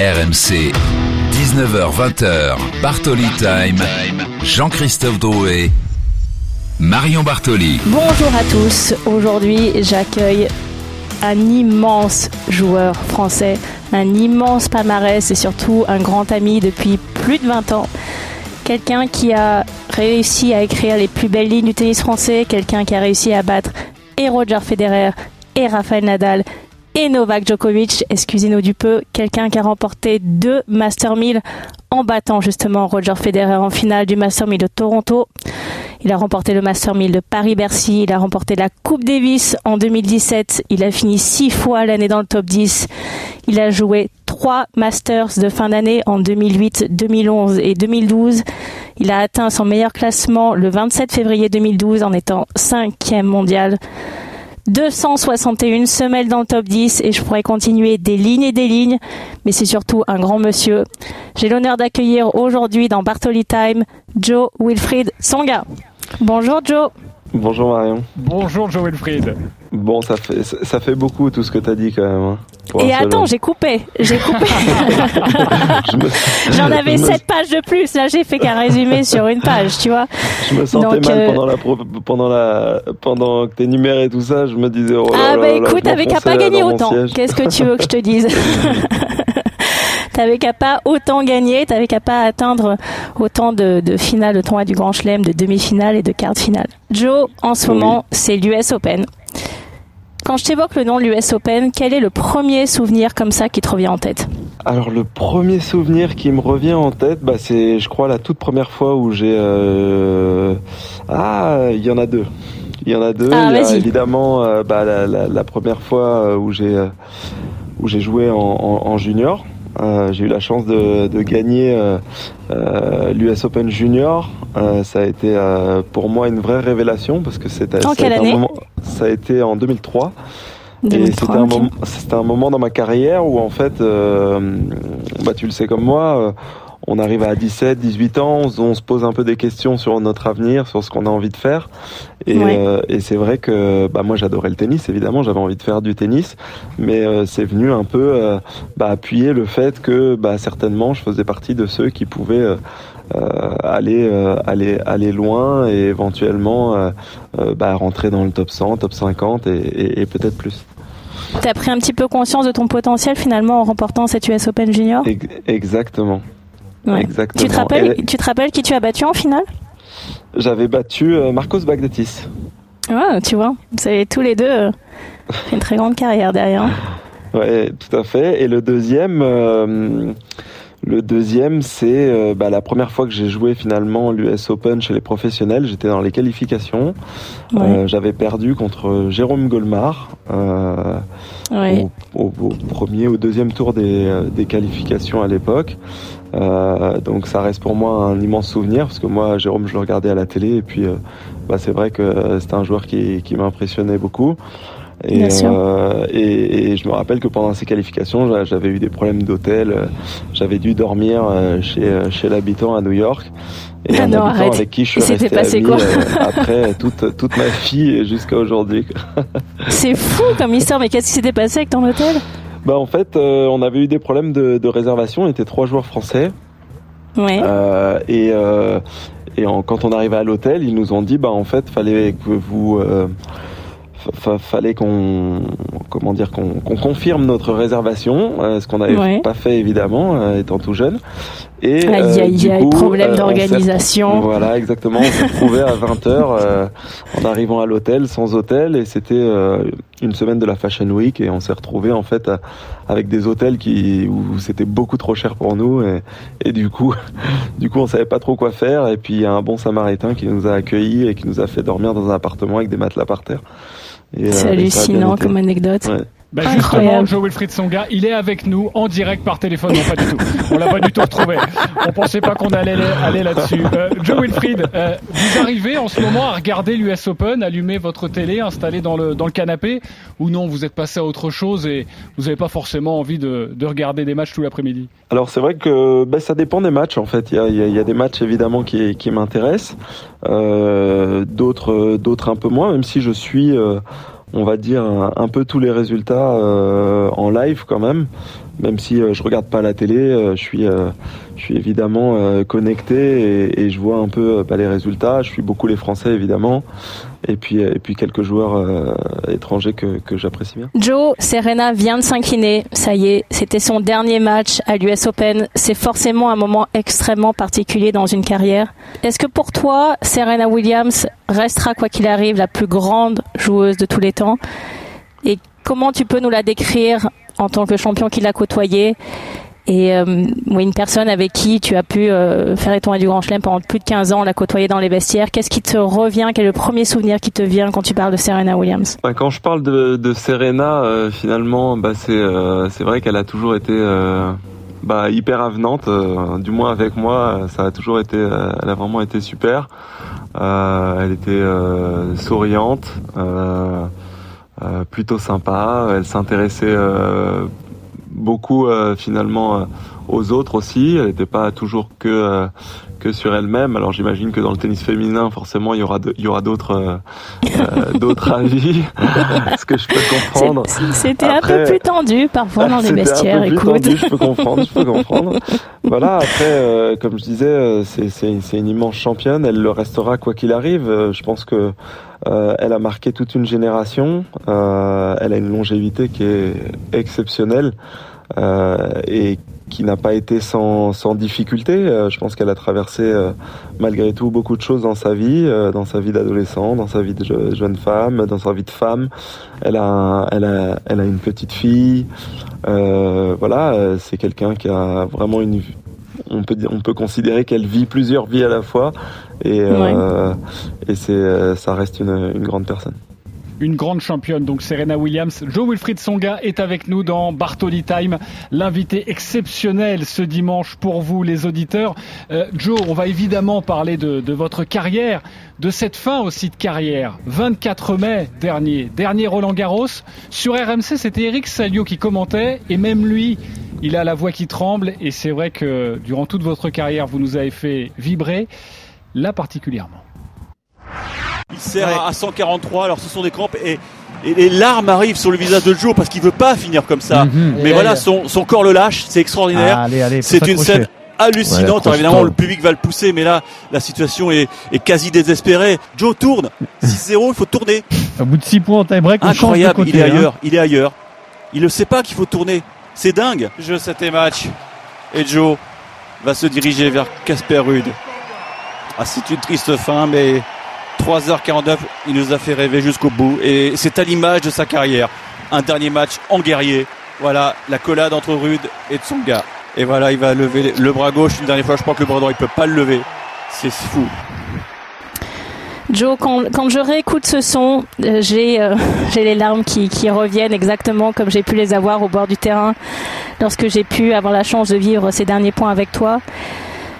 RMC, 19h-20h, Bartoli Time, Jean-Christophe Drouet, Marion Bartoli. Bonjour à tous. Aujourd'hui, j'accueille un immense joueur français, un immense palmarès et surtout un grand ami depuis plus de 20 ans. Quelqu'un qui a réussi à écrire les plus belles lignes du tennis français, quelqu'un qui a réussi à battre et Roger Federer et Rafael Nadal et Novak Djokovic, excusez-nous du peu, quelqu'un qui a remporté deux Master 1000 en battant justement Roger Federer en finale du Master 1000 de Toronto. Il a remporté le Master 1000 de Paris-Bercy, il a remporté la Coupe Davis en 2017, il a fini six fois l'année dans le top 10, il a joué trois Masters de fin d'année en 2008, 2011 et 2012. Il a atteint son meilleur classement le 27 février 2012 en étant cinquième mondial. 261 semelles dans le top 10 et je pourrais continuer des lignes et des lignes, mais c'est surtout un grand monsieur. J'ai l'honneur d'accueillir aujourd'hui dans Bartoli Time Joe Wilfried Songa. Bonjour Joe. Bonjour Marion. Bonjour Joe Wilfried. Bon, ça fait, ça fait beaucoup tout ce que tu as dit quand même. Hein, et attends, j'ai coupé. J'ai coupé. J'en avais 7 pages de plus. Là, j'ai fait qu'un résumé sur une page, tu vois. Je me sentais mal euh, pendant, la pendant, la, pendant que t'énumérais tout ça. Je me disais, oh Ah, bah écoute, t'avais qu'à pas gagner autant. Qu'est-ce que tu veux que je te dise T'avais qu'à pas autant gagner, t'avais qu'à pas atteindre autant de, de finales de tournoi du Grand Chelem, de demi-finales et de quarts de finale. Joe, en ce moment, c'est l'US Open. Quand je t'évoque le nom de l'US Open, quel est le premier souvenir comme ça qui te revient en tête? Alors le premier souvenir qui me revient en tête, bah, c'est je crois la toute première fois où j'ai... Euh... Ah, il y en a deux. Il y en a deux. Ah, il y a évidemment euh, bah, la, la, la, première fois euh, où j'ai où j'ai joué en, en, en junior. Euh, j'ai eu la chance de, de gagner euh, euh, l'US Open Junior. ça a été pour moi une vraie révélation parce que c'était Ça a été en 2003. 2003 et c'était un, moment, un moment dans ma carrière où en fait, bah, tu le sais comme moi, on arrive à 17, 18 ans, on, se pose un peu des questions sur notre avenir, sur ce qu'on a envie de faire. Et, euh, et c'est vrai que bah, moi j'adorais le tennis, évidemment, j'avais envie de faire du tennis, mais euh, c'est venu un peu euh, bah, appuyer le fait que bah, certainement je faisais partie de ceux qui pouvaient aller, aller, aller loin et éventuellement bah, rentrer dans le top 100, top 50 et, et, et peut-être plus. Tu as pris un petit peu conscience de ton potentiel finalement en remportant cette US Open Junior? Exactement. Tu te, rappelles, tu te rappelles qui tu as battu en finale? J'avais battu euh, Marcos Bagdatis. Ah, tu vois, vous avez tous les deux euh, une très grande carrière derrière. Ouais, tout à fait. Et le deuxième, euh, le deuxième, c'est bah, la première fois que j'ai joué finalement l'US Open chez les professionnels. J'étais dans les qualifications. J'avais perdu contre Jérôme Golmar au, premier, au deuxième tour des, des qualifications à l'époque. Euh, donc ça reste pour moi un immense souvenir parce que moi Jérôme je le regardais à la télé et puis euh, bah, c'est vrai que c'était un joueur qui, qui m'impressionnait beaucoup. Et, euh, et, et, je me rappelle que pendant ces qualifications, j'avais eu des problèmes d'hôtel. J'avais dû dormir euh, chez, euh, chez l'habitant à New York. Et ah un non, habitant avec qui je suis resté passé ami, quoi après toute, toute ma vie jusqu'à aujourd'hui. C'est fou comme histoire, mais qu'est-ce qui s'était passé avec ton hôtel? Bah en fait, euh, on avait eu des problèmes de, de réservation. On était trois joueurs français. Ouais. Euh, et euh, et en, quand on arrivait à l'hôtel, ils nous ont dit bah en fait, fallait que vous euh, fallait qu'on comment dire qu'on confirme notre réservation, euh, ce qu'on n'avait ouais. pas fait évidemment euh, étant tout jeune. Et aïe, aïe, aïe, problème d'organisation. Voilà, exactement. On s'est retrouvé à 20 h en arrivant à l'hôtel, sans hôtel, et c'était une semaine de la Fashion Week, et on s'est retrouvé en fait à, avec des hôtels qui où c'était beaucoup trop cher pour nous, et, et du coup, du coup, on savait pas trop quoi faire. Et puis il y a un bon Samaritain qui nous a accueillis et qui nous a fait dormir dans un appartement avec des matelas par terre. C'est euh, hallucinant comme anecdote. Ouais. Bah justement, Joe Wilfried Songa, il est avec nous en direct par téléphone. Non, pas du tout. On l'a pas du tout retrouvé. On pensait pas qu'on allait aller là-dessus. Euh, Joe Wilfried, euh, vous arrivez en ce moment à regarder l'US Open, allumer votre télé, installé dans le, dans le canapé, ou non, vous êtes passé à autre chose et vous n'avez pas forcément envie de, de regarder des matchs tout l'après-midi? Alors c'est vrai que ben, ça dépend des matchs en fait. Il y a, il y a des matchs évidemment qui, qui m'intéressent, euh, d'autres, d'autres un peu moins, même si je suis... Euh, on va dire, un, peu tous les résultats en live quand même. Même si je regarde pas la télé, je suis je suis évidemment euh, connecté et, je vois un peu bah, les résultats. Je suis beaucoup les Français évidemment et puis et puis quelques joueurs euh, étrangers que, que j'apprécie bien. Joe, Serena vient de s'incliner. Ça y est, c'était son dernier match à l'US Open. C'est forcément un moment extrêmement particulier dans une carrière. Est-ce que pour toi, Serena Williams restera quoi qu'il arrive la plus grande joueuse de tous les temps? Et comment tu peux nous la décrire en tant que champion qui l'a côtoyée et euh, une personne avec qui tu as pu euh, faire les du Grand Chelem pendant plus de 15 ans, la côtoyer dans les vestiaires, qu'est-ce qui te revient? Quel est le premier souvenir qui te vient quand tu parles de Serena Williams? Quand je parle de, Serena, euh, finalement, bah, c'est c'est vrai qu'elle a toujours été bah, hyper avenante, du moins avec moi, ça a toujours été, elle a vraiment été super. elle était souriante, plutôt sympa, elle s'intéressait beaucoup euh, finalement euh, aux autres aussi. Elle n'était pas toujours que euh, que sur elle-même. Alors j'imagine que dans le tennis féminin, forcément, il y aura il y aura d'autres d'autres avis, ce que je peux comprendre. C'était un peu plus tendu parfois dans les vestiaires. Écoute, je peux comprendre, je peux comprendre. voilà. Après, comme je disais, c'est une immense championne. Elle le restera quoi qu'il arrive. je pense que elle a marqué toute une génération. elle a une longévité qui est exceptionnelle. Euh, et qui n'a pas été sans, sans difficulté. Euh, je pense qu'elle a traversé euh, malgré tout beaucoup de choses dans sa vie, dans sa vie d'adolescent, dans sa vie de jeune femme, dans sa vie de femme. Elle a, elle a, elle a une petite fille. voilà, c'est quelqu'un qui a vraiment une on peut on peut considérer qu'elle vit plusieurs vies à la fois et et c'est ça reste une, une grande personne une grande championne, donc Serena Williams. Joe Wilfried Songa est avec nous dans Bartoli Time, l'invité exceptionnel ce dimanche pour vous les auditeurs. Euh, Joe, on va évidemment parler de, de, votre carrière, de cette fin aussi de carrière. 24 mai dernier, dernier Roland Garros. Sur RMC, c'était Eric Salio qui commentait et même lui, il a la voix qui tremble et c'est vrai que durant toute votre carrière, vous nous avez fait vibrer, là particulièrement. Il sert à 143, alors ce sont des crampes et, les larmes arrivent sur le visage de Joe parce qu'il veut pas finir comme ça. Mhm. Mais voilà, son, corps le lâche, c'est extraordinaire. c'est une scène hallucinante. évidemment, le public va le pousser, mais là, la situation est, quasi désespérée. Joe tourne. 6-0, il faut tourner. Au bout de 6 points en tie-break, Incroyable, il est hein. ailleurs. Il est ailleurs. Il ne sait pas qu'il faut tourner. C'est dingue. Jeu 7 match. Et Joe va se diriger vers Casper Rude. Ah, c'est une triste fin, mais 3h49, il nous a fait rêver jusqu'au bout. Et c'est à l'image de sa carrière. Un dernier match en guerrier. Voilà, la collade entre Rude et Tsonga. Et voilà, il va lever le bras gauche une dernière fois. Je crois que le bras droit, il peut pas le lever. C'est fou. Joe, quand, je réécoute ce son, euh, j'ai euh, j'ai les larmes qui reviennent exactement comme j'ai pu les avoir au bord du terrain lorsque j'ai pu avoir la chance de vivre ces derniers points avec toi.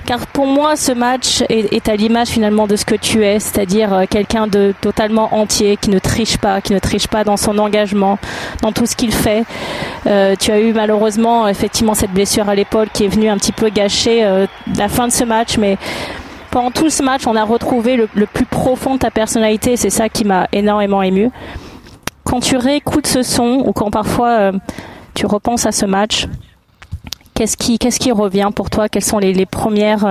Car pour moi, ce match est, à l'image finalement de ce que tu es, c'est-à-dire euh, quelqu'un de totalement entier, qui ne triche pas, qui ne triche pas dans son engagement, dans tout ce qu'il fait. Euh, tu as eu malheureusement effectivement cette blessure à l'épaule qui est venue un petit peu gâcher euh, la fin de ce match, mais pendant tout ce match, on a retrouvé le, plus profond de ta personnalité. C'est ça qui m'a énormément ému. Quand tu réécoutes ce son ou quand parfois tu repenses à ce match, Qu'est-ce qui, revient pour toi? Quelles sont les, premières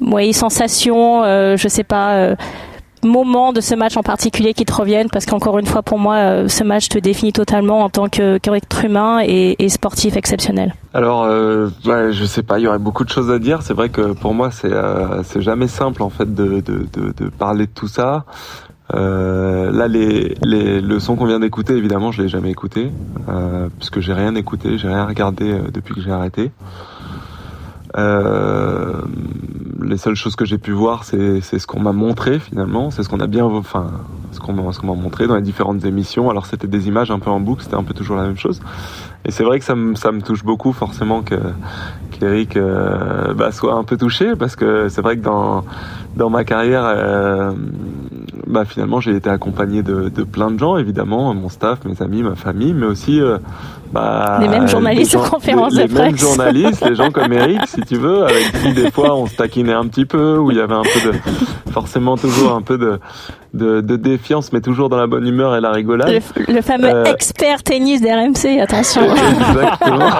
euh, sensations euh, Je sais pas. Euh, moments de ce match en particulier qui te reviennent? Parce qu'encore une fois pour moi ce match te définit totalement en tant qu'être humain et, sportif exceptionnel. Alors bah, je sais pas, il y aurait beaucoup de choses à dire. C'est vrai que pour moi c'est c'est jamais simple en fait de, parler de tout ça. Euh, là, les, les, le son qu'on vient d'écouter, évidemment, je l'ai jamais écouté, euh, puisque j'ai rien écouté, j'ai rien regardé euh, depuis que j'ai arrêté. Euh, les seules choses que j'ai pu voir, c'est ce qu'on m'a montré finalement, c'est ce qu'on a bien, enfin, ce qu'on m'a montré dans les différentes émissions. Alors c'était des images un peu en boucle, c'était un peu toujours la même chose. Et c'est vrai que ça me, ça me touche beaucoup forcément que qu'Eric euh, bah, soit un peu touché parce que c'est vrai que dans dans ma carrière, euh, bah, finalement j'ai été accompagné de, de, plein de gens évidemment, mon staff, mes amis, ma famille, mais aussi bah, les mêmes journalistes en conférence de presse. Les mêmes journalistes, les gens comme Eric, si tu veux, avec qui des fois on se taquinait un petit peu, où il y avait un peu de, forcément toujours un peu de, de, de défiance, mais toujours dans la bonne humeur et la rigolade. Le, fameux euh, expert tennis d'RMC, attention. Exactement.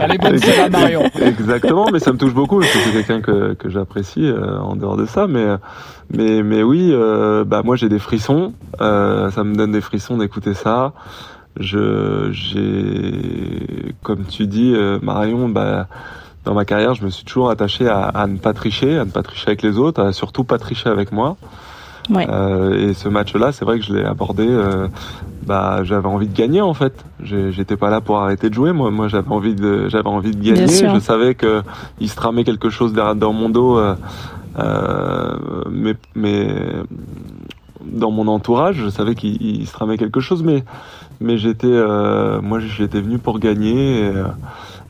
Elle est bonne, Marion. Exactement, mais ça me touche beaucoup, parce que c'est quelqu'un que, que j'apprécie euh, en dehors de ça, mais mais mais oui, euh, bah moi j'ai des frissons, euh, ça me donne des frissons d'écouter ça. Je j'ai comme tu dis euh, Marion, bah dans ma carrière, je me suis toujours attaché à, à, ne pas tricher, à ne pas tricher avec les autres, à surtout pas tricher avec moi. Ouais. Euh, et ce match-là, c'est vrai que je l'ai abordé. Euh, bah, j'avais envie de gagner en fait. J'étais pas là pour arrêter de jouer. Moi, moi, j'avais envie de, j'avais envie de gagner. Je savais que il se tramait quelque chose derrière dans mon dos. Euh, euh, mais, mais dans mon entourage, je savais qu'il se tramait quelque chose, mais mais j'étais, euh, moi, j'étais venu pour gagner. Et, euh,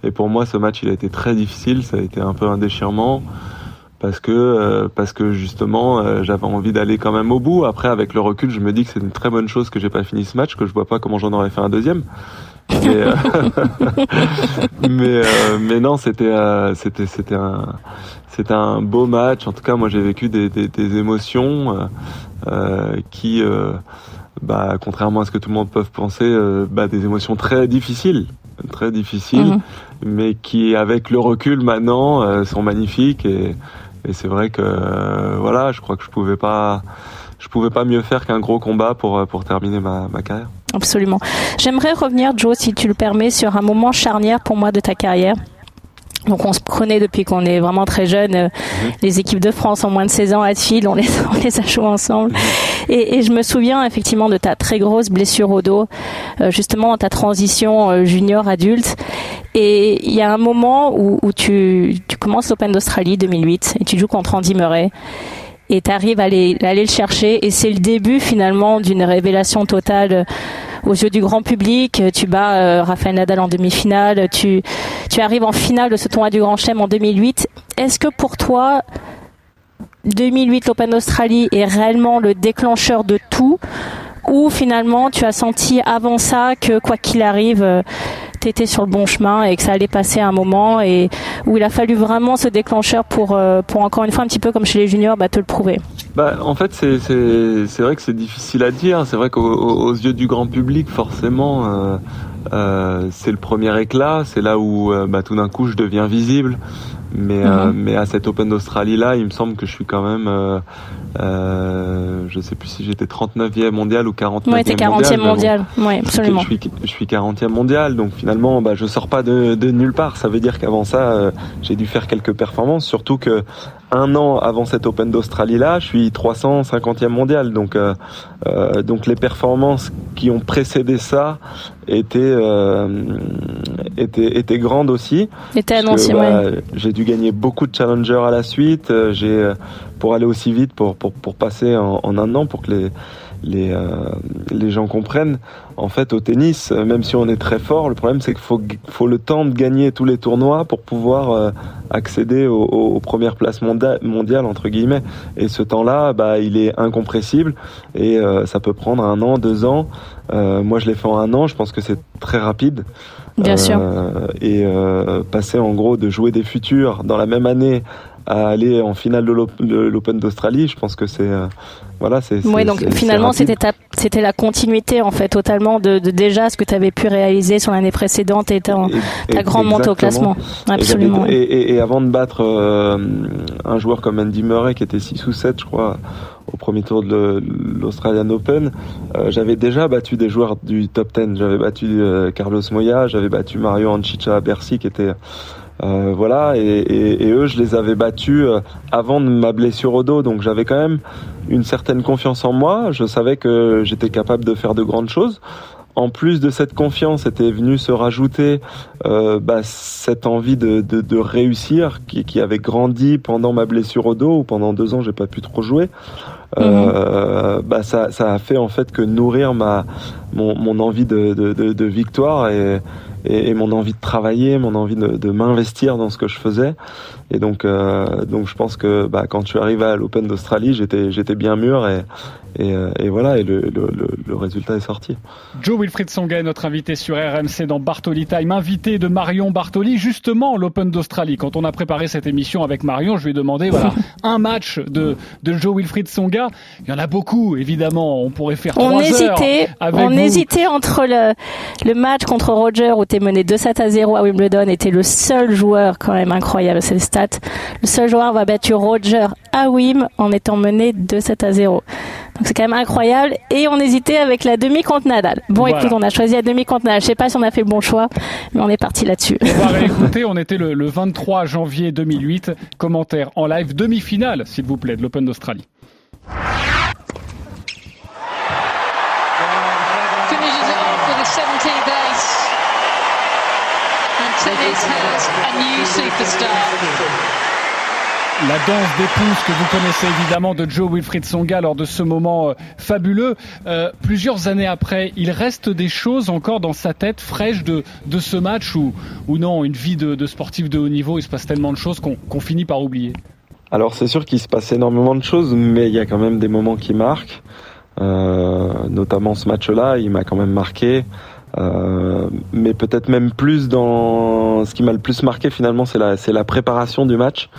et, pour moi, ce match, il a été très difficile. Ça a été un peu un déchirement parce que euh, parce que justement, euh, j'avais envie d'aller quand même au bout. Après, avec le recul, je me dis que c'est une très bonne chose que j'ai pas fini ce match, que je vois pas comment j'en aurais fait un deuxième. Mais mais, mais non, c'était c'était c'était un c'était un beau match. En tout cas, moi, j'ai vécu des, des, des émotions euh, euh qui, euh, bah, contrairement à ce que tout le monde peut penser, euh, bah, des émotions très difficiles, très difficiles, mhm. mais qui, avec le recul maintenant, sont magnifiques. Et, et c'est vrai que, voilà, je crois que je pouvais pas, je pouvais pas mieux faire qu'un gros combat pour pour terminer ma, ma carrière. Absolument. J'aimerais revenir, Joe, si tu le permets, sur un moment charnière pour moi de ta carrière. Donc on se connaît depuis qu'on est vraiment très jeune. Euh, mhm. Les équipes de France en moins de 16 ans à fil, on les, on les a joués ensemble. Mhm. Et, et, je me souviens effectivement de ta très grosse blessure au dos, euh, justement dans ta transition euh, junior adulte. Et il y a un moment où, où tu, tu commences l'Open d'Australie 2008 et tu joues contre Andy Murray et tu arrives à aller, le chercher et c'est le début finalement d'une révélation totale aux yeux du grand public. Tu bats euh, Rafael Nadal en demi-finale. Tu, tu arrives en finale de ce tournoi du Grand Chelem en 2008. Est-ce que pour toi, 2008 l'Open d'Australie est réellement le déclencheur de tout? Ou finalement tu as senti avant ça que quoi qu'il arrive étais sur le bon chemin et que ça allait passer un moment et où il a fallu vraiment ce déclencheur pour, euh, pour encore une fois un petit peu comme chez les juniors bah, te le prouver. Bah, En fait c'est, c'est, vrai que c'est difficile à dire, c'est vrai qu'aux yeux du grand public forcément euh, euh, c'est le premier éclat, c'est là où bah, tout d'un coup je deviens visible. Mais, mhm. mais à cette Open d'Australie là, il me semble que je suis quand même euh, je sais plus si j'étais 39e mondial ou 49e ouais, 40e mondial. Ouais, absolument. Je suis, je suis 40e mondial, donc finalement, bah, je sors pas de, de nulle part. Ça veut dire qu'avant ça, euh, j'ai dû faire quelques performances, surtout que un an avant cette Open d'Australie là, je suis 350e mondial. Donc, euh, euh, donc les performances qui ont précédé ça étaient euh, étaient, étaient grandes aussi. Étaient annoncées, bah, J'ai dû gagner beaucoup de challengers à la suite. Euh, j'ai euh, pour aller aussi vite, pour pour, pour passer en, un an, pour que les les, euh, les gens comprennent. En fait, au tennis, même si on est très fort, le problème c'est qu'il faut, faut le temps de gagner tous les tournois pour pouvoir accéder aux, aux, premières places mondiales entre guillemets. Et ce temps-là, bah, il est incompressible et ça peut prendre un an, deux ans. Moi, je l'ai fait en un an. Je pense que c'est très rapide. Bien sûr. Et passer en gros de jouer des futurs dans la même année à aller en finale de l'Open d'Australie, je pense que c'est voilà, c'est. Oui, donc finalement, c'était c'était la continuité en fait totalement de, de déjà ce que tu avais pu réaliser sur l'année précédente et ta, ta grande montée au classement. Absolument. Et, et, et, avant de battre euh, un joueur comme Andy Murray qui était 6 ou 7 je crois au premier tour de l'Australian Open, euh, j'avais déjà battu des joueurs du top 10. J'avais battu euh, Carlos Moya, j'avais battu Mario Anchicha à Bercy qui était euh, voilà, et, eux, je les avais battus euh, avant de ma blessure au dos, donc j'avais quand même une certaine confiance en moi. Je savais que j'étais capable de faire de grandes choses. En plus de cette confiance, était venu se rajouter euh, bah, cette envie de, réussir qui, qui, avait grandi pendant ma blessure au dos, où pendant deux ans j'ai pas pu trop jouer. Mhm. bah, ça, ça a fait en fait que nourrir ma mon, mon envie de, de, de, de victoire et, et, mon envie de travailler, mon envie de, de m'investir dans ce que je faisais. Et donc, euh, donc je pense que bah, quand je suis arrivé à l'Open d'Australie, j'étais, j'étais bien mûr et, et, euh, et, voilà, et le, le, le, résultat est sorti. Joe Wilfried Songa notre invité sur RMC dans Bartoli Time, invité de Marion Bartoli, justement l'Open d'Australie. Quand on a préparé cette émission avec Marion, je lui ai demandé voilà, un match de, de Joe Wilfried Songa. Il y en a beaucoup, évidemment. On pourrait faire on trois hésitait, heures On hésitait entre le, le match contre Roger où mené 2-7 à 0 à Wimbledon tu le seul joueur, quand même incroyable, c'est le stat, le seul joueur à avoir battu Roger à Wim en étant mené 2-7 à 0 c'est quand même incroyable. Et on hésitait avec la demi contre Nadal. Bon, écoute, on a choisi la demi contre Nadal. Je sais pas si on a fait le bon choix, mais on est parti là-dessus. On va réécouter. On était le, 23 janvier 2008. Commentaire en live demi-finale, s'il vous plaît, de l'Open d'Australie. La danse d'épouse que vous connaissez évidemment de Joe Wilfried Songa lors de ce moment euh, fabuleux. Euh, plusieurs années après, il reste des choses encore dans sa tête fraîches de, de ce match ou, ou non, une vie de, de, sportif de haut niveau, il se passe tellement de choses qu'on finit par oublier. Alors c'est sûr qu'il se passe énormément de choses, mais il y a quand même des moments qui marquent. Euh, notamment ce match-là, il m'a quand même marqué. Euh, mais peut-être même plus dans ce qui m'a le plus marqué finalement, c'est la, c'est la préparation du match,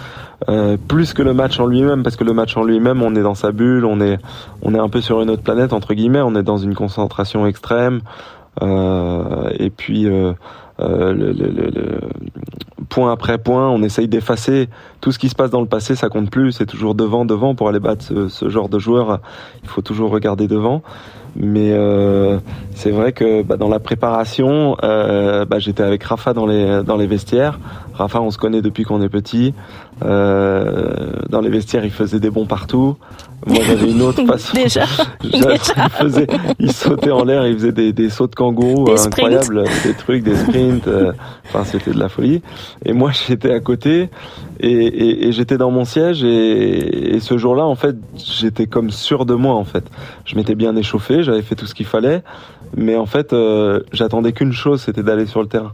euh, plus que le match en lui-même, parce que le match en lui-même, on est dans sa bulle, on est, on est un peu sur une autre planète entre guillemets, on est dans une concentration extrême, euh, et puis euh, euh, le, le, le, point après point, on essaye d'effacer tout ce qui se passe dans le passé, ça compte plus, c'est toujours devant, devant pour aller battre ce, ce genre de joueur, il faut toujours regarder devant. Mais euh, c'est vrai que bah, dans la préparation, euh, bah, j'étais avec Rafa dans les dans les vestiaires. Rafa, on se connaît depuis qu'on est petit. Euh, dans les vestiaires, il faisait des bons partout. Moi, j'avais une autre façon. Déjà. Il, faisait, il sautait en l'air, il faisait des, des sauts de kangourou incroyables, des trucs, des sprints. Euh, enfin, c'était de la folie. Et moi, j'étais à côté et, et, et j'étais dans mon siège et, et ce jour-là, en fait, j'étais comme sûr de moi. En fait, je m'étais bien échauffé, j'avais fait tout ce qu'il fallait, mais en fait, euh, j'attendais qu'une chose, c'était d'aller sur le terrain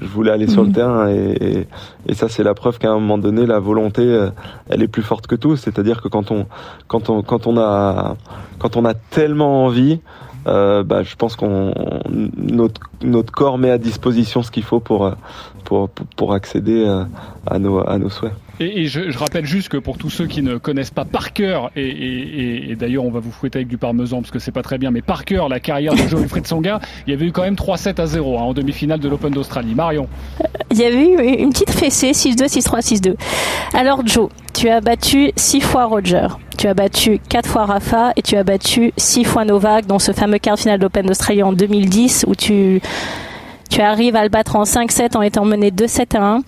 je voulais aller sur le mhm. terrain et, et, ça c'est la preuve qu'à un moment donné la volonté euh, elle est plus forte que tout c'est-à-dire que quand on quand on quand on a quand on a tellement envie euh, bah, je pense qu'on notre, notre corps met à disposition ce qu'il faut pour, pour, pour accéder à, à, nos, à nos souhaits. Et, je, je, rappelle juste que pour tous ceux qui ne connaissent pas par cœur, et, et, et d'ailleurs on va vous fouetter avec du parmesan parce que c'est pas très bien, mais par cœur la carrière de Joe Wilfried Songa, il y avait eu quand même 3-7 à 0 hein, en demi-finale de l'Open d'Australie. Marion Il y avait eu une petite fessée 6-2, 6-3, 6-2. Alors Joe, tu as battu 6 fois Roger, tu as battu 4 fois Rafa et tu as battu 6 fois Novak dans ce fameux quart final d'Open d'Australie en 2010 où tu, tu arrives à le battre en 5-7 en étant mené 2-7 à 1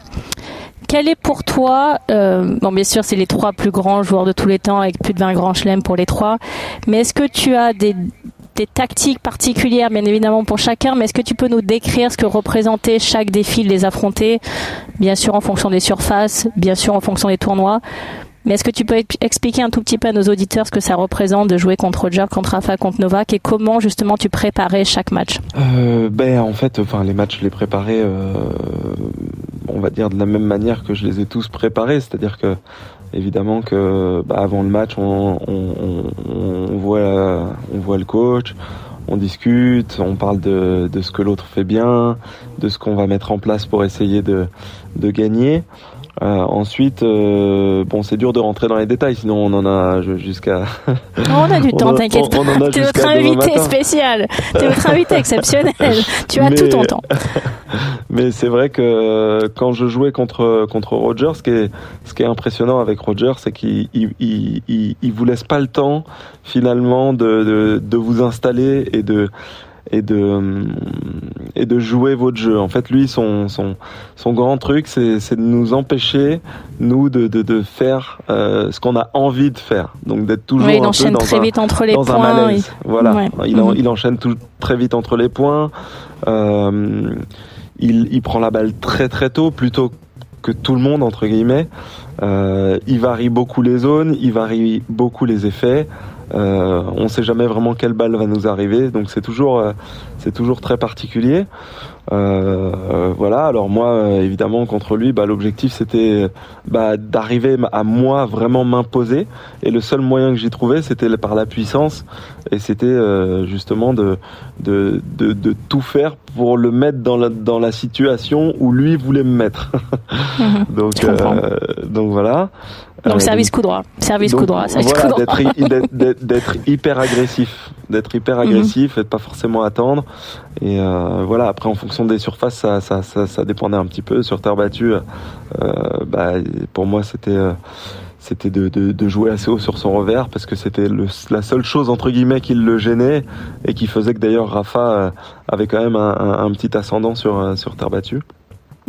quel est pour toi, euh, bon bien sûr c'est les trois plus grands joueurs de tous les temps avec plus de 20 grands chelems pour les trois, mais est-ce que tu as des, des tactiques particulières bien évidemment pour chacun, mais est-ce que tu peux nous décrire ce que représentait chaque défi de les affronter, bien sûr en fonction des surfaces, bien sûr en fonction des tournois, mais est-ce que tu peux expliquer un tout petit peu à nos auditeurs ce que ça représente de jouer contre Roger, contre Rafa, contre Novak et comment justement tu préparais chaque match? Euh, Ben en fait, enfin les matchs je les préparais euh, on va dire de la même manière que je les ai tous préparés, c'est-à-dire que évidemment que bah, avant le match, on, voit, on voit le coach, on discute, on parle de, ce que l'autre fait bien, de ce qu'on va mettre en place pour essayer de gagner. Euh, ensuite, euh, bon, c'est dur de rentrer dans les détails, sinon on en a jusqu'à. on a du temps, t'inquiète pas. T'es notre invité spécial, t'es notre invité exceptionnel. Tu as tout ton temps. Mais c'est vrai que quand je jouais contre contre Roger, ce qui est ce qui est impressionnant avec Roger, c'est qu'il il, il, il, vous laisse pas le temps finalement de, de, de vous installer et de et de et de jouer votre jeu. En fait, lui, son son son grand truc, c'est de nous empêcher nous de de, de faire euh, ce qu'on a envie de faire. Donc d'être toujours il enchaîne très un, vite entre les points. Voilà, il, mhm. il enchaîne tout, très vite entre les points. Euh, il, il prend la balle très très tôt, plutôt que tout le monde entre guillemets. Euh, il varie beaucoup les zones, il varie beaucoup les effets. On ne sait jamais vraiment quelle balle va nous arriver, donc c'est toujours, c'est toujours très particulier. Euh, voilà. Alors moi, euh, évidemment, contre lui, bah, l'objectif c'était bah, d'arriver à moi vraiment m'imposer. Et le seul moyen que j'ai trouvé, c'était par la puissance. Et c'était euh, justement de, de, de, de, tout faire pour le mettre dans la, dans la situation où lui voulait me mettre. donc, donc voilà. Donc service coup droit, service coup droit, service voilà, d'être hyper agressif, d'être hyper mhm. agressif et de pas forcément attendre. Et euh, voilà, après en fonction des surfaces, ça, ça, ça, ça, dépendait un petit peu. Sur terre battue, euh, bah, pour moi c'était euh, c'était de, de, de, jouer assez haut sur son revers parce que c'était la seule chose entre guillemets qui le gênait et qui faisait que d'ailleurs Rafa euh, avait quand même un, un, un petit ascendant sur euh, sur terre battue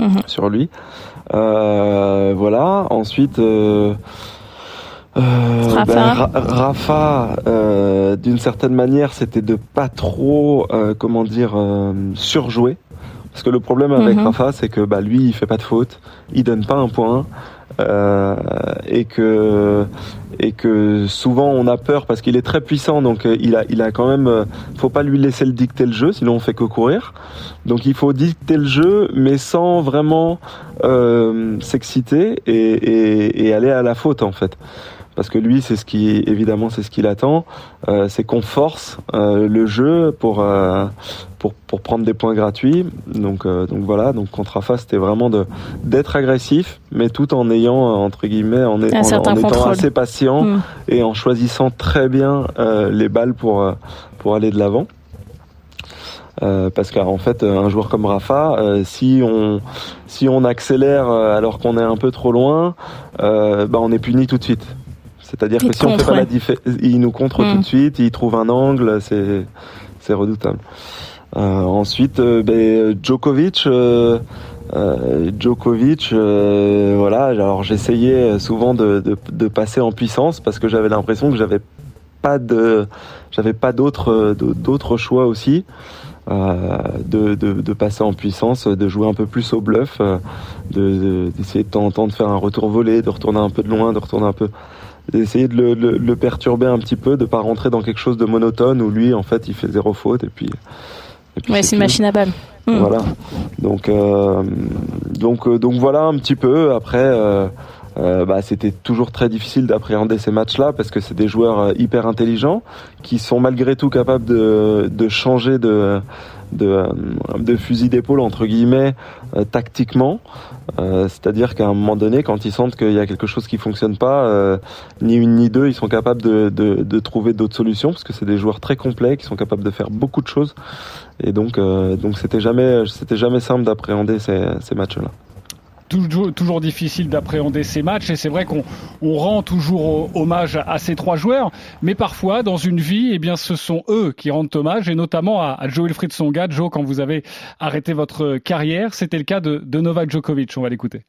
mhm. sur lui. Euh, voilà. Ensuite. Euh, euh, Rafa, ben, Rafa d'une certaine manière, c'était de pas trop, comment dire, surjouer. Parce que le problème avec mhm. Rafa, c'est que bah, lui, il fait pas de faute, il donne pas un point, euh, et que et que souvent on a peur parce qu'il est très puissant, donc euh, il a il a quand même, euh, faut pas lui laisser le dicter le jeu, sinon on fait que courir. Donc il faut dicter le jeu, mais sans vraiment s'exciter et, aller à la faute en fait parce que lui, c'est ce qui, évidemment, c'est ce qu'il attend, c'est qu'on force le jeu pour, pour pour prendre des points gratuits. Donc donc voilà, donc contre Rafa, c'était vraiment de d'être agressif, mais tout en ayant entre guillemets, en, étant assez patient hmm. et en choisissant très bien les balles pour pour aller de l'avant. parce qu'en fait, un joueur comme Rafa, si on si on accélère alors qu'on est un peu trop loin, bah on est puni tout de suite. C'est-à-dire que si on fait pas la différence, il nous contre tout de suite, il trouve un angle, c'est c'est redoutable. Euh, ensuite, euh, ben, Djokovic, euh, Djokovic, voilà. Alors j'essayais souvent de, de, passer en puissance parce que j'avais l'impression que j'avais pas de, j'avais pas d'autres d'autres choix aussi. Euh, de, de, passer en puissance, de jouer un peu plus au bluff, d'essayer de, temps de faire un retour volé, de retourner un peu de loin, de retourner un peu d'essayer de le, le, perturber un petit peu, de pas rentrer dans quelque chose de monotone où lui, en fait, il fait zéro faute et puis. Ouais, c'est une machine à balles. Voilà. Donc, euh, donc, euh, donc voilà un petit peu. Après, euh, bah, c'était toujours très difficile d'appréhender ces matchs-là parce que c'est des joueurs euh, hyper intelligents qui sont malgré tout capables de, changer euh, de fusil d'épaule entre guillemets tactiquement. C'est-à-dire qu'à un moment donné, quand ils sentent qu'il y a quelque chose qui fonctionne pas, ni une ni deux, ils sont capables de, trouver d'autres solutions parce que c'est des joueurs très complets qui sont capables de faire beaucoup de choses. Et donc, donc c'était jamais, jamais simple d'appréhender ces, ces matchs-là toujours, toujours difficile d'appréhender ces matchs et c'est vrai qu'on on rend toujours hommage à, ces trois joueurs, mais parfois dans une vie, eh bien, ce sont eux qui rendent hommage et notamment à, à Joe Songa. Joe, quand vous avez arrêté votre carrière, c'était le cas de, de Novak Djokovic. On va l'écouter.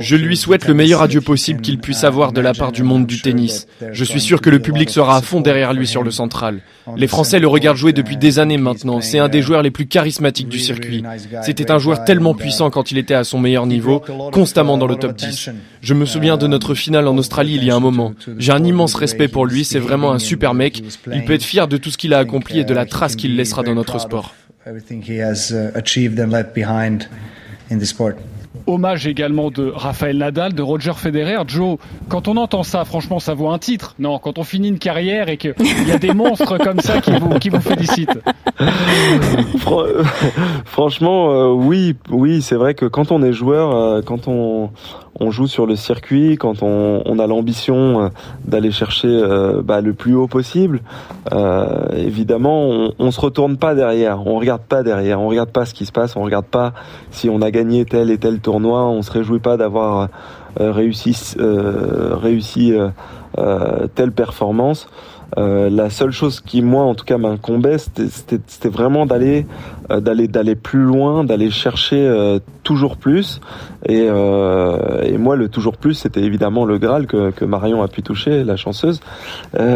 Je lui souhaite le meilleur adieu possible qu'il puisse avoir de la part du monde du tennis. Je suis sûr que le public sera à fond derrière lui sur le central. Les Français le regardent jouer depuis des années maintenant. C'est un des joueurs les plus charismatiques du circuit. C'était un joueur tellement puissant quand il était à son meilleur niveau, constamment dans le top 10. Je me souviens de notre finale en Australie il y a un moment. J'ai un immense respect pour lui, c'est vraiment un super mec. Il peut être fier de tout ce qu'il a accompli et de la trace qu'il laissera dans notre sport everything he has achieved and left behind in the sport. Hommage également de Raphaël Nadal, de Roger Federer. Joe, quand on entend ça, franchement, ça vaut un titre. Non, quand on finit une carrière et qu'il y a des monstres comme ça qui vous, qui vous félicitent. Franchement, euh, oui, oui, c'est vrai que quand on est joueur, euh, quand on, on joue sur le circuit, quand on, on a l'ambition euh, d'aller chercher euh, bah, le plus haut possible, évidemment, on, on se retourne pas derrière, on regarde pas derrière, on regarde pas ce qui se passe, on regarde pas si on a gagné tel et tel tournoi, on se réjouit pas d'avoir réussi telle performance. Euh, la seule chose qui moi en tout cas m'incombait c'était vraiment d'aller euh, d'aller d'aller plus loin d'aller chercher euh, toujours plus et, et, moi le toujours plus c'était évidemment le Graal que, que, Marion a pu toucher la chanceuse quand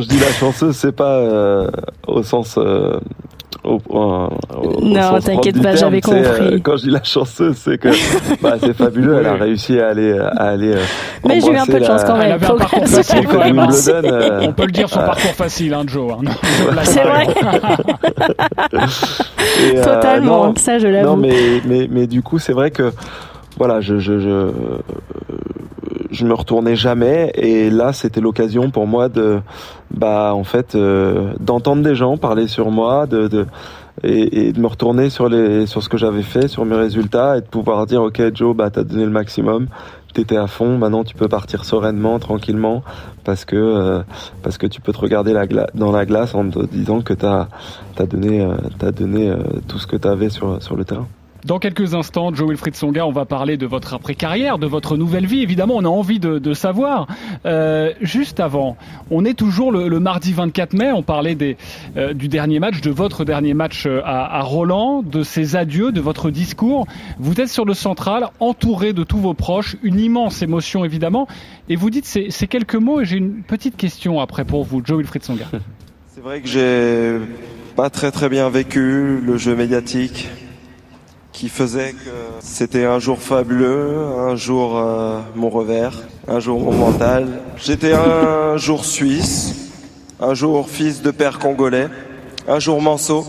je dis la chanceuse c'est pas au sens non, t'inquiète pas, j'avais compris. quand je dis la chanceuse, c'est que bah, c'est fabuleux. Elle a réussi à aller, à aller. Mais j'ai eu un peu de chance quand même. Elle avait un parcours facile quand même. On peut le dire, son parcours facile, hein, Joe. Hein. C'est vrai. Totalement. ça, je l'avoue. Non, mais, mais, mais du coup, c'est vrai que voilà, je, je, je, je me retournais jamais et là c'était l'occasion pour moi de bah en fait euh, d'entendre des gens parler sur moi de, de et, et, de me retourner sur les sur ce que j'avais fait sur mes résultats et de pouvoir dire ok Joe bah t'as donné le maximum t'étais à fond maintenant tu peux partir sereinement tranquillement parce que euh, parce que tu peux te regarder dans la glace en te disant que t'as as donné euh, t'as donné tout ce que t'avais sur sur le terrain dans quelques instants, Joe Wilfried Songa, on va parler de votre après-carrière, de votre nouvelle vie. Évidemment, on a envie de, savoir. Euh, juste avant, on est toujours le, mardi 24 mai. On parlait euh, du dernier match, de votre dernier match euh, à, Roland, de ses adieux, de votre discours. Vous êtes sur le central, entouré de tous vos proches, une immense émotion évidemment. Et vous dites ces, ces quelques mots. Et j'ai une petite question après pour vous, Joe Wilfried Songa. C'est vrai que j'ai pas très très bien vécu le jeu médiatique qui faisait que c'était un jour fabuleux, un jour euh, mon revers, un jour mon mental. J'étais un jour suisse, un jour fils de père congolais, un jour manceau,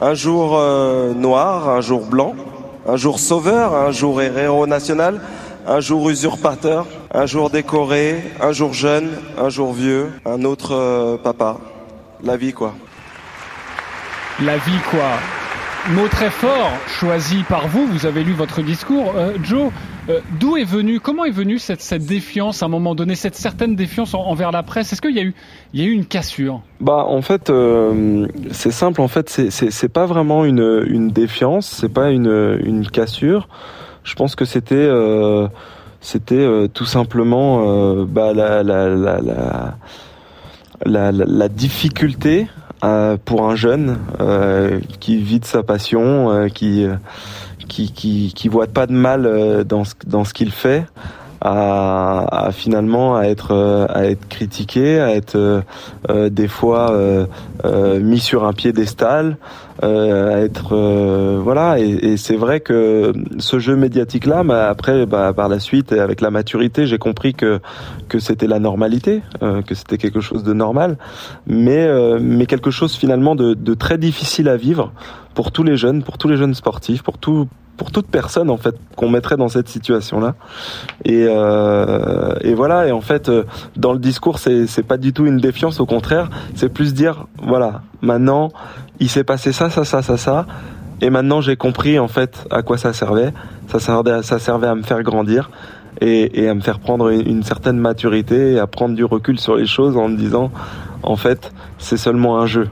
un jour euh, noir, un jour blanc, un jour sauveur, un jour héros national, un jour usurpateur, un jour décoré, un jour jeune, un jour vieux, un autre euh, papa. La vie quoi. La vie quoi mot très fort choisi par vous. Vous avez lu votre discours. Euh, Joe, euh, d'où est venue, comment est venue cette, cette, défiance à un moment donné, cette certaine défiance envers la presse? Est-ce qu'il y a eu, y a eu une cassure? Bah, en fait, euh, c'est simple. En fait, c'est pas vraiment une, une défiance, c'est pas une, une cassure. Je pense que c'était, c'était tout simplement bah, la, la, la, la difficulté euh, pour un jeune euh, qui vit de sa passion, euh, qui, qui, qui voit pas de mal dans dans ce qu'il fait, à, à, finalement à être à être critiqué, à être des fois mis sur un piédestal, à être voilà. Et, et c'est vrai que ce jeu médiatique là, bah, après bah, par la suite et avec la maturité, j'ai compris que que c'était la normalité, euh, que c'était quelque chose de normal, mais euh, mais quelque chose finalement de, de, très difficile à vivre pour tous les jeunes, pour tous les jeunes sportifs, pour tout pour toute personne en fait qu'on mettrait dans cette situation là et, euh, et voilà et en fait euh, dans le discours c'est c'est pas du tout une défiance au contraire. C'est plus dire voilà maintenant il s'est passé ça ça ça ça ça et maintenant j'ai compris en fait à quoi ça servait. Ça servait ça servait à me faire grandir et, et à me faire prendre une, certaine maturité et à prendre du recul sur les choses en me disant en fait c'est seulement un jeu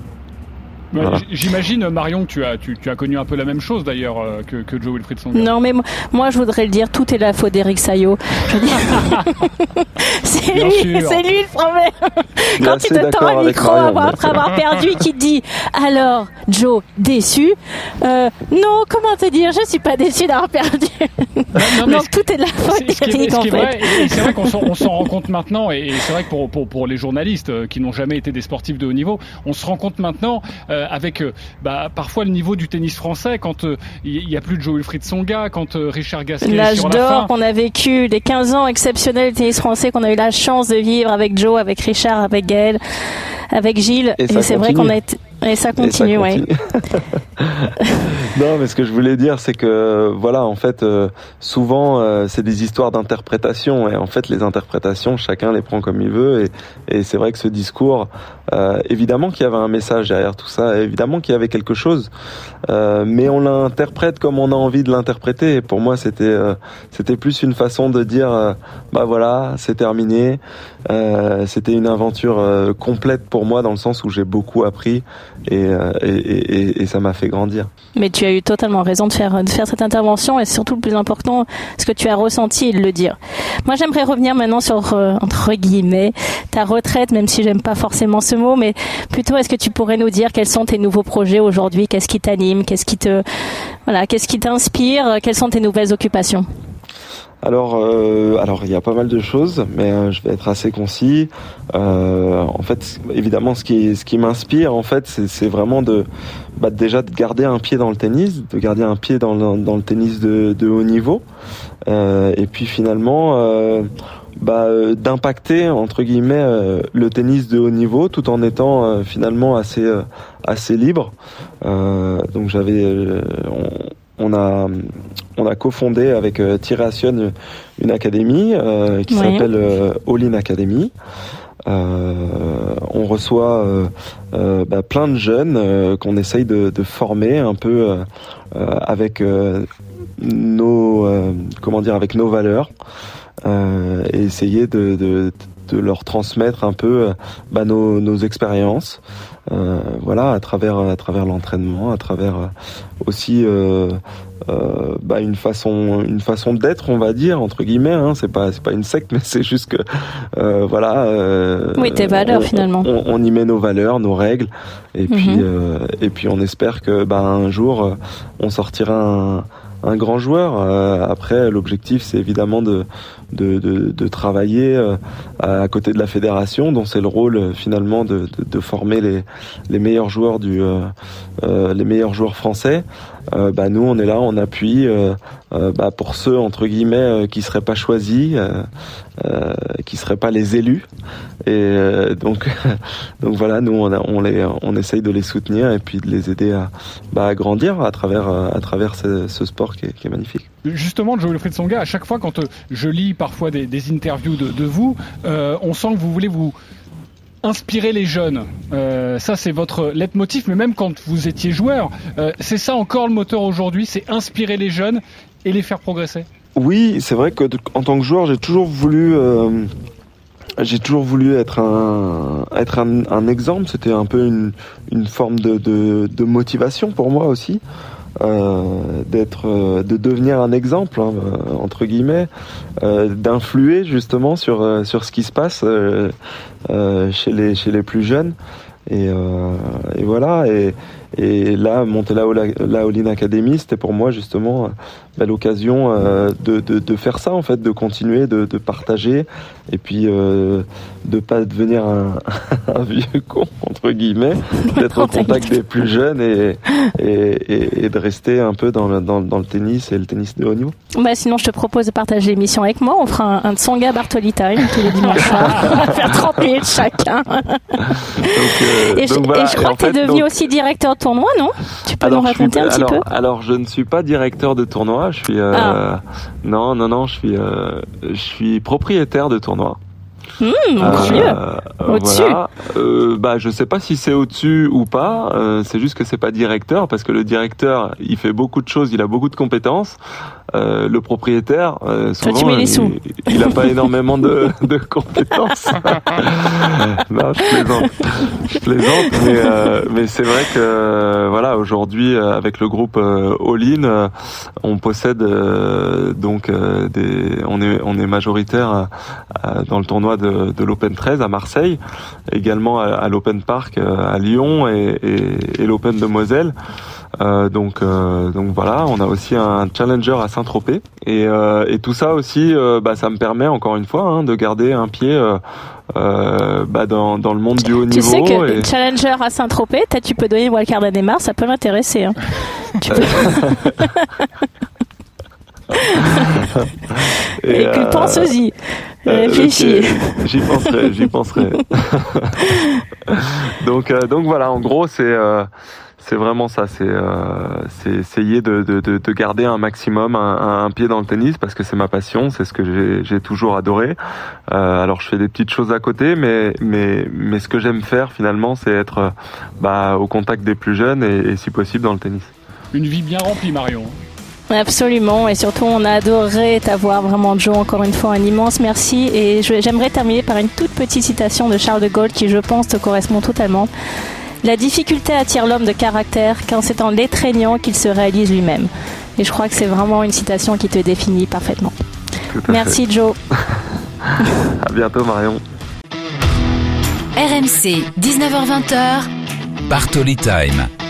J'imagine, Marion, que tu as, tu, tu, as connu un peu la même chose d'ailleurs euh, que, que, Joe Wilfried Songa. Non, mais moi, je voudrais le dire, tout est la faute d'Eric Sayo. c'est lui, c'est lui le problème. Quand tu te tends un micro après avoir perdu, qui te dit alors, Joe, déçu? Euh, Non, comment te dire Je suis pas déçu d'avoir perdu. Non, tout est de la faute d'Eric en fait. C'est vrai qu'on s'en rend compte maintenant, et c'est vrai que pour, pour, pour les journalistes euh, qui n'ont jamais été des sportifs de haut niveau, on se rend compte maintenant. Euh, avec euh, bah, parfois le niveau du tennis français quand euh, il n'y a plus de Joe Wilfried Songa, quand Richard Gasquet L'âge d'or qu'on a vécu, les 15 ans exceptionnels du tennis français qu'on a eu la chance de vivre avec Joe, avec Richard, avec Gaël, avec Gilles. Et, c'est vrai qu'on a été et ça continue, oui. non, mais ce que je voulais dire, c'est que voilà, en fait, euh, souvent, euh, c'est des histoires d'interprétation, et en fait, les interprétations, chacun les prend comme il veut, et, et c'est vrai que ce discours, euh, évidemment qu'il y avait un message derrière tout ça, évidemment qu'il y avait quelque chose, mais on l'interprète comme on a envie de l'interpréter. Et pour moi, c'était c'était plus une façon de dire, bah voilà, c'est terminé. c'était une aventure complète pour moi dans le sens où j'ai beaucoup appris euh, et, et, et, ça m'a fait grandir. Mais tu as eu totalement raison de faire, de faire cette intervention et surtout le plus important, ce que tu as ressenti et de le dire. Moi, j'aimerais revenir maintenant sur, euh, entre guillemets, ta retraite, même si j'aime pas forcément ce mot, mais plutôt est-ce que tu pourrais nous dire quels sont tes nouveaux projets aujourd'hui, qu'est-ce qui t'anime, qu'est-ce qui te, voilà, qu'est-ce qui t'inspire, quelles sont tes nouvelles occupations? Alors, euh, alors il y a pas mal de choses, mais euh, je vais être assez concis. Euh, en fait, évidemment, ce qui, ce qui m'inspire, en fait, c'est vraiment de, bah, déjà de garder un pied dans le tennis, de garder un pied dans le, dans le tennis de, de, haut niveau, et puis finalement, bah, d'impacter entre guillemets le tennis de haut niveau, tout en étant finalement assez, assez libre. donc j'avais, on a on a cofondé avec euh, Assion une académie euh, qui s'appelle euh, All In Academy. on reçoit bah, plein de jeunes qu'on essaye de, former un peu avec nos comment dire avec nos valeurs et essayer de, leur transmettre un peu bah, nos, nos expériences voilà à travers à travers l'entraînement à travers aussi euh, bah, une façon une façon d'être on va dire entre guillemets hein. c'est pas c'est pas une secte mais c'est juste que euh, voilà euh, oui tes valeurs finalement on, y met nos valeurs nos règles et puis mhm. et puis on espère que bah, un jour on sortira un, un grand joueur. après, l'objectif, c'est évidemment de, de, travailler à côté de la fédération, dont c'est le rôle finalement de, de, former les, les meilleurs joueurs du les meilleurs joueurs français. Euh, bah, nous on est là, on appuie euh, euh, bah, pour ceux entre guillemets qui seraient pas choisis, qui seraient pas les élus. Et donc donc voilà, nous on, on essaye de les soutenir et puis de les aider à, bah, grandir à travers à travers ce, sport qui est, magnifique. Justement, Joël Songa, à chaque fois quand je lis parfois des, interviews de vous, on sent que vous voulez vous inspirer les jeunes. Euh, ça, c'est votre leitmotiv, mais même quand vous étiez joueur, euh, c'est ça encore le moteur aujourd'hui, c'est inspirer les jeunes et les faire progresser. Oui, c'est vrai que en tant que joueur, j'ai toujours voulu, euh, j'ai toujours voulu être un, exemple. C'était un peu une, forme de motivation pour moi aussi. Euh, d'être, euh, de devenir un exemple hein, euh, entre guillemets, d'influer justement sur sur ce qui se passe chez les chez les plus jeunes. Et, et voilà. Et, et là, monter la, All Academy, c'était pour moi justement bah, l'occasion euh, de, de, de, faire ça en fait, de continuer, de, de partager, et puis euh, de pas devenir un, un, vieux con entre guillemets, d'être au contact des plus jeunes et, et, et, de rester un peu dans le, dans, dans, le tennis et le tennis de haut niveau. Bah sinon, je te propose de partager l'émission avec moi. On fera un, un Tsonga Bartoli Time tous les dimanches On va faire 30 minutes chacun. Euh, et, je, je, crois que tu es devenu aussi directeur tournoi, non? Peux nous raconter un petit peu Alors, je ne suis pas directeur de tournoi. Je suis euh, ah. non, non, non. Je suis, euh, je suis propriétaire de tournoi. Mmh, euh, au-dessus. Euh, bah, je sais pas si c'est au-dessus ou pas. C'est juste que c'est pas directeur parce que le directeur, il fait beaucoup de choses, il a beaucoup de compétences. Euh, le propriétaire, euh, souvent, tu mets les sous. il, a pas énormément de, de compétences. non, je plaisante, je plaisante, mais mais c'est vrai que voilà, aujourd'hui, avec le groupe All In, on possède donc des, on est on est majoritaire dans le tournoi de de, l'Open 13 à Marseille, également à, l'Open Park euh, à Lyon et, l'Open de Moselle. Euh, donc, euh, donc voilà, on a aussi un challenger à Saint-Tropez et, tout ça aussi, bah, ça me permet encore une fois hein, de garder un pied bah, dans, le monde du haut niveau. Tu sais que challenger à Saint-Tropez, tu peux donner wildcard à Neymar, ça peut m'intéresser. Hein. et, et euh, pense-y. Euh, Réfléchis. J'y penserai, j'y penserai. donc, euh, donc voilà, en gros, c'est c'est vraiment ça. C'est c'est essayer de, de, de, garder un maximum un, un, pied dans le tennis parce que c'est ma passion, c'est ce que j'ai toujours adoré. alors je fais des petites choses à côté, mais mais mais ce que j'aime faire finalement, c'est être bah, au contact des plus jeunes et, et si possible dans le tennis. Une vie bien remplie, Marion. Absolument, et surtout on a adoré t'avoir vraiment Joe, encore une fois un immense merci et j'aimerais terminer par une toute petite citation de Charles de Gaulle qui je pense te correspond totalement. La difficulté attire l'homme de caractère quand c'est en l'étreignant qu'il se réalise lui-même. Et je crois que c'est vraiment une citation qui te définit parfaitement. Merci Joe. à bientôt Marion. RMC, 19h20. Bartoli Time.